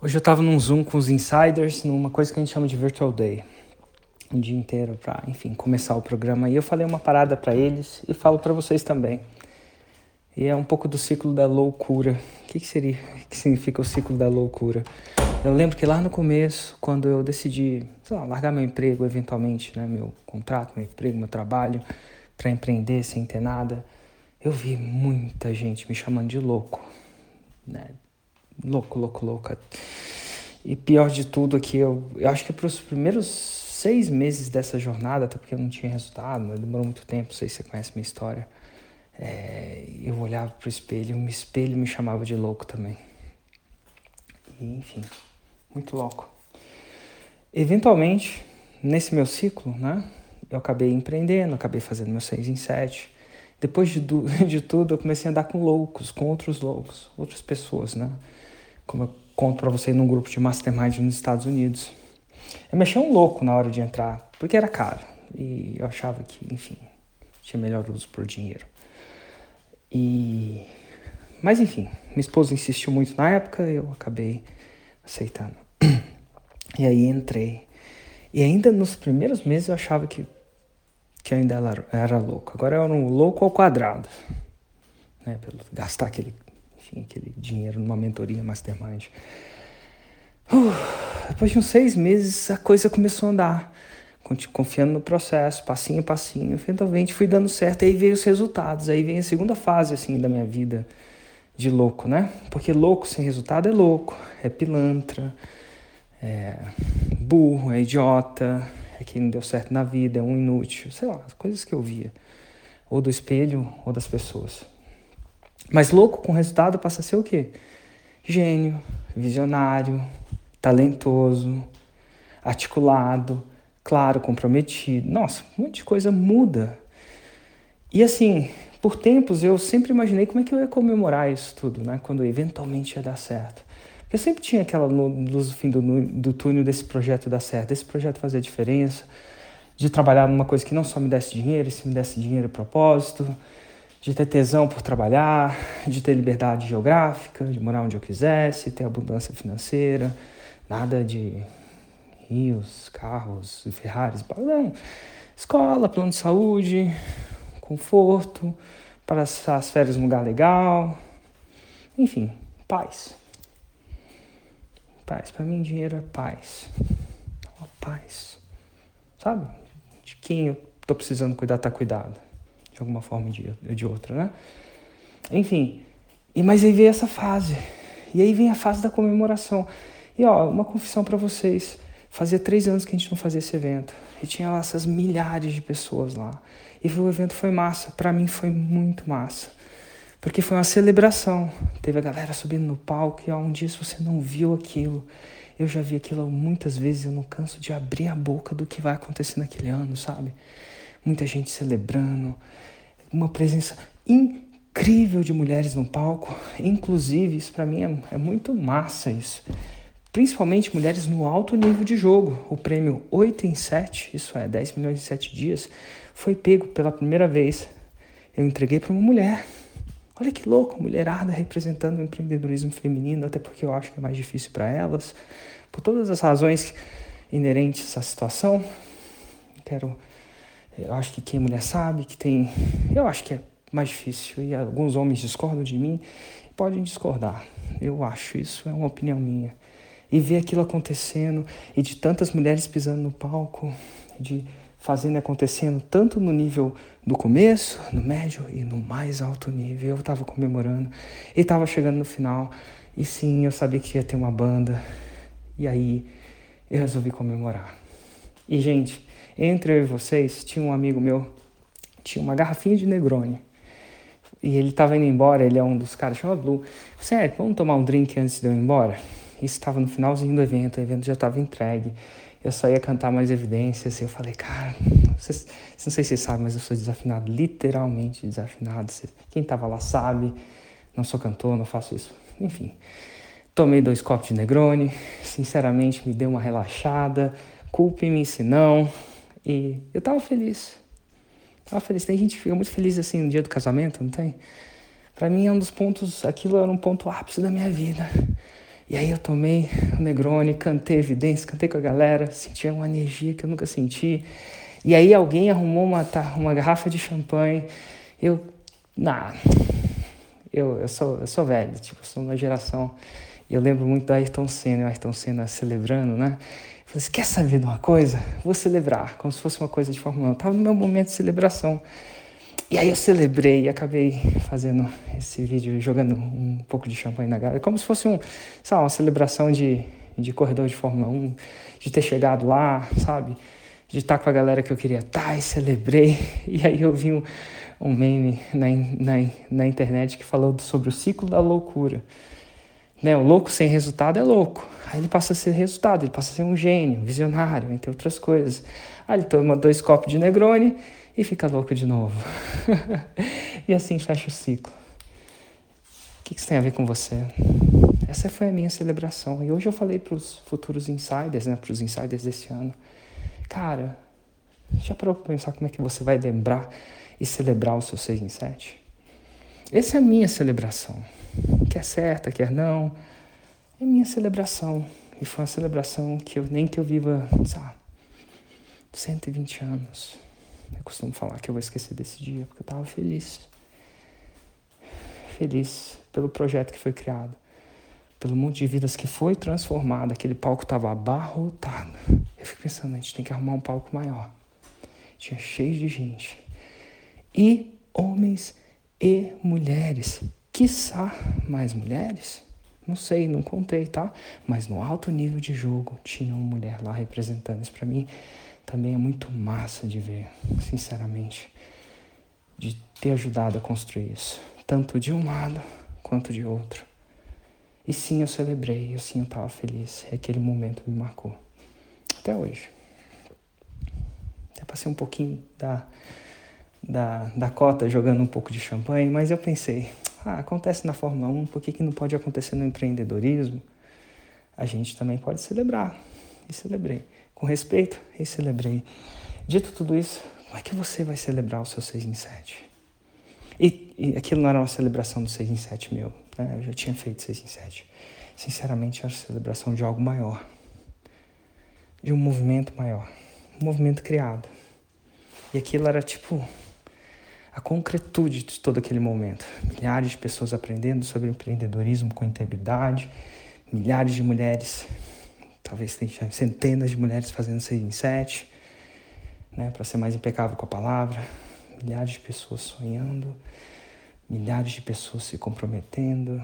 Hoje eu estava num Zoom com os insiders, numa coisa que a gente chama de Virtual Day. Um dia inteiro para, enfim, começar o programa. E eu falei uma parada para eles e falo para vocês também. E é um pouco do ciclo da loucura. O que, que seria? Que significa o ciclo da loucura? Eu lembro que lá no começo, quando eu decidi, sei lá, largar meu emprego eventualmente, né, meu contrato, meu emprego, meu trabalho, para empreender sem ter nada, eu vi muita gente me chamando de louco, né? Louco, louco, louca. E pior de tudo é que eu, eu acho que para os primeiros seis meses dessa jornada, até porque eu não tinha resultado, né? demorou muito tempo, não sei se você conhece minha história, é, eu olhava para o espelho o espelho me chamava de louco também. E, enfim, muito louco. Eventualmente, nesse meu ciclo, né, eu acabei empreendendo, acabei fazendo meu seis em sete. Depois de, de tudo, eu comecei a andar com loucos, com outros loucos, outras pessoas, né? Como eu conto para você num grupo de mastermind nos Estados Unidos. Eu me achei um louco na hora de entrar, porque era caro. E eu achava que, enfim, tinha melhor uso por dinheiro. E mas enfim, minha esposa insistiu muito na época, eu acabei aceitando. E aí entrei. E ainda nos primeiros meses eu achava que, que ainda era, era louco. Agora eu era um louco ao quadrado. Né, pelo gastar aquele enfim, aquele dinheiro numa mentoria mastermind. Uh, depois de uns seis meses, a coisa começou a andar. Confiando no processo, passinho a passinho. Eventualmente fui dando certo, aí veio os resultados. Aí vem a segunda fase, assim, da minha vida de louco, né? Porque louco sem resultado é louco, é pilantra, é burro, é idiota, é que não deu certo na vida, é um inútil, sei lá, as coisas que eu via. Ou do espelho ou das pessoas. Mas louco com resultado passa a ser o quê? Gênio, visionário, talentoso, articulado, claro, comprometido. Nossa, um monte de coisa muda. E assim, por tempos eu sempre imaginei como é que eu ia comemorar isso tudo, né? Quando eventualmente ia dar certo. Eu sempre tinha aquela luz no fim do, do túnel desse projeto dar certo, desse projeto fazer diferença, de trabalhar numa coisa que não só me desse dinheiro, se me desse dinheiro e propósito, de ter tesão por trabalhar, de ter liberdade geográfica, de morar onde eu quisesse, ter abundância financeira, nada de rios, carros Ferraris, não. Escola, plano de saúde, conforto, para as férias num lugar legal, enfim, paz. Paz, para mim dinheiro é paz. paz. Sabe? De quem eu tô precisando cuidar, tá cuidado de alguma forma de, de outra, né? Enfim, e mas aí veio essa fase. E aí vem a fase da comemoração. E ó, uma confissão para vocês. Fazia três anos que a gente não fazia esse evento. E tinha lá essas milhares de pessoas lá. E o evento foi massa. Para mim foi muito massa. Porque foi uma celebração. Teve a galera subindo no palco e ó, um dia se você não viu aquilo, eu já vi aquilo muitas vezes, eu não canso de abrir a boca do que vai acontecer naquele ano, sabe? Muita gente celebrando, uma presença incrível de mulheres no palco. Inclusive, isso para mim é, é, muito massa isso. Principalmente mulheres no alto nível de jogo. O prêmio 8 em 7, isso é 10 milhões em 7 dias, foi pego pela primeira vez. Eu entreguei para uma mulher. Olha que louco, mulherada representando o empreendedorismo feminino, até porque eu acho que é mais difícil para elas. Por todas as razões inerentes à situação, quero eu acho que quem mulher sabe que tem. Eu acho que é mais difícil. E alguns homens discordam de mim. Podem discordar. Eu acho. Isso é uma opinião minha. E ver aquilo acontecendo. E de tantas mulheres pisando no palco. De fazendo acontecendo tanto no nível do começo, no médio e no mais alto nível. Eu estava comemorando e estava chegando no final. E sim, eu sabia que ia ter uma banda. E aí eu resolvi comemorar. E gente, entre eu e vocês, tinha um amigo meu, tinha uma garrafinha de Negroni. E ele estava indo embora, ele é um dos caras, chama Blue. Sério, vamos tomar um drink antes de eu ir embora? Isso estava no finalzinho do evento, o evento já estava entregue. Eu só ia cantar mais evidências. E eu falei, cara, vocês, não sei se vocês sabem, mas eu sou desafinado, literalmente desafinado. Quem estava lá sabe, não sou cantor, não faço isso. Enfim, tomei dois copos de Negroni, sinceramente me deu uma relaxada. Culpe-me se não, e eu tava feliz. Tava feliz. Tem gente que fica muito feliz assim no dia do casamento, não tem? Para mim é um dos pontos, aquilo era um ponto ápice da minha vida. E aí eu tomei o Negroni, cantei evidência, cantei com a galera, senti uma energia que eu nunca senti. E aí alguém arrumou uma, uma garrafa de champanhe. Eu, nah, eu, eu, sou, eu sou velho, tipo, sou uma geração. Eu lembro muito da Ayrton Senna, o Ayrton Senna celebrando, né? Falei assim, quer saber de uma coisa? Vou celebrar, como se fosse uma coisa de Fórmula 1. Estava no meu momento de celebração. E aí eu celebrei e acabei fazendo esse vídeo, jogando um pouco de champanhe na galera, como se fosse um, sabe, uma celebração de, de corredor de Fórmula 1, de ter chegado lá, sabe? De estar com a galera que eu queria estar e celebrei. E aí eu vi um, um meme na, na, na internet que falou sobre o ciclo da loucura. Né? O louco sem resultado é louco. Aí ele passa a ser resultado, ele passa a ser um gênio, visionário, entre outras coisas. Aí ele toma dois copos de Negroni e fica louco de novo. e assim fecha o ciclo. O que isso tem a ver com você? Essa foi a minha celebração. E hoje eu falei para os futuros insiders, né, para os insiders desse ano. Cara, já parou para pensar como é que você vai lembrar e celebrar o seu 6 em 7? Essa é a minha celebração. Quer certa, quer não, é minha celebração. E foi uma celebração que eu nem que eu viva, sabe, 120 anos. Eu costumo falar que eu vou esquecer desse dia, porque eu estava feliz. Feliz pelo projeto que foi criado, pelo monte de vidas que foi transformado. Aquele palco estava abarrotado. Eu fico pensando, a gente tem que arrumar um palco maior. Tinha cheio de gente. E homens e mulheres. Quiçá mais mulheres? Não sei, não contei, tá? Mas no alto nível de jogo tinha uma mulher lá representando isso para mim também é muito massa de ver, sinceramente, de ter ajudado a construir isso, tanto de um lado quanto de outro. E sim, eu celebrei, eu sim, eu estava feliz, e aquele momento me marcou. Até hoje. Até passei um pouquinho da, da, da cota jogando um pouco de champanhe, mas eu pensei, ah, acontece na Fórmula 1, por que, que não pode acontecer no empreendedorismo? A gente também pode celebrar. E celebrei com respeito e celebrei. Dito tudo isso, como é que você vai celebrar o seu 6 em 7? E, e aquilo não era uma celebração do 6 em 7 meu, né? eu já tinha feito 6 em 7. Sinceramente, era a celebração de algo maior, de um movimento maior, um movimento criado. E aquilo era tipo a concretude de todo aquele momento. Milhares de pessoas aprendendo sobre empreendedorismo com integridade, milhares de mulheres Talvez centenas de mulheres fazendo seis em sete, né, para ser mais impecável com a palavra. Milhares de pessoas sonhando, milhares de pessoas se comprometendo.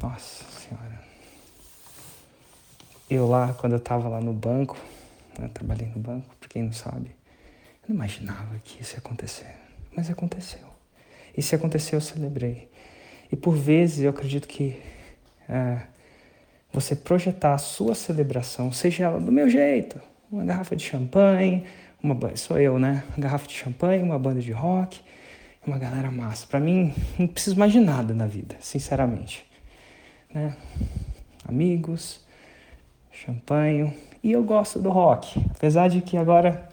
Nossa Senhora. Eu lá, quando eu estava lá no banco, né, trabalhei no banco, para quem não sabe, eu não imaginava que isso ia acontecer. Mas aconteceu. E se aconteceu, eu celebrei. E por vezes eu acredito que é, você projetar a sua celebração, seja ela do meu jeito, uma garrafa de champanhe, uma sou eu, né? Uma garrafa de champanhe, uma banda de rock, uma galera massa. Para mim, não preciso mais de nada na vida, sinceramente, né? Amigos, champanhe, e eu gosto do rock, apesar de que agora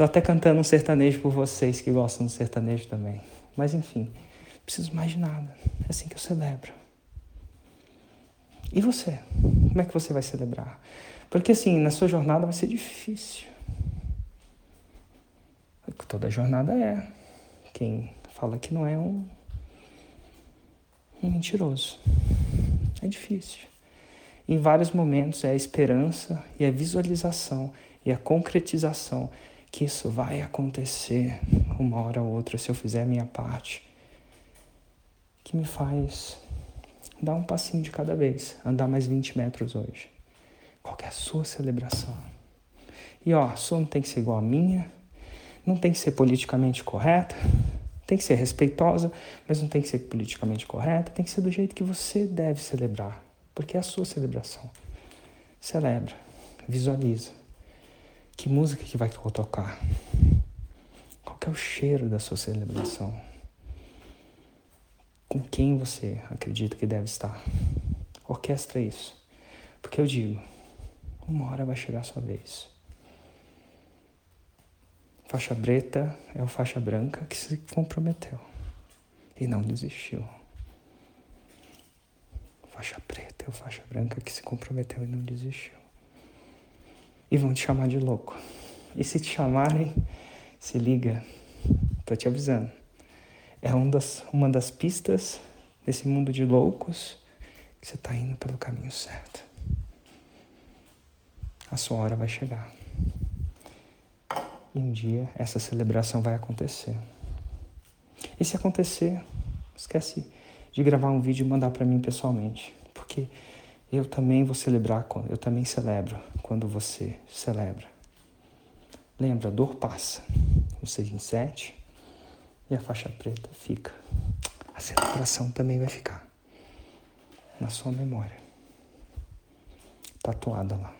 tô até cantando um sertanejo por vocês que gostam do sertanejo também. Mas enfim, não preciso mais de nada. É assim que eu celebro. E você? Como é que você vai celebrar? Porque assim, na sua jornada vai ser difícil. Toda jornada é. Quem fala que não é um, um mentiroso. É difícil. Em vários momentos é a esperança e a visualização e a concretização que isso vai acontecer uma hora ou outra se eu fizer a minha parte que me faz Dá um passinho de cada vez, andar mais 20 metros hoje. Qual é a sua celebração? E ó, a sua não tem que ser igual a minha, não tem que ser politicamente correta, tem que ser respeitosa, mas não tem que ser politicamente correta, tem que ser do jeito que você deve celebrar, porque é a sua celebração. Celebra, visualiza. Que música que vai tocar? Qual é o cheiro da sua celebração? com quem você acredita que deve estar. Orquestra isso. Porque eu digo, uma hora vai chegar a sua vez. Faixa preta é o faixa branca que se comprometeu e não desistiu. faixa preta, é o faixa branca que se comprometeu e não desistiu. E vão te chamar de louco. E se te chamarem, se liga, tô te avisando. É um das, uma das pistas desse mundo de loucos que você está indo pelo caminho certo. A sua hora vai chegar. E um dia essa celebração vai acontecer. E se acontecer, esquece de gravar um vídeo e mandar para mim pessoalmente, porque eu também vou celebrar, eu também celebro quando você celebra. Lembra, a dor passa, o 6 em 7 e a faixa preta fica. A celebração também vai ficar na sua memória, tatuada lá.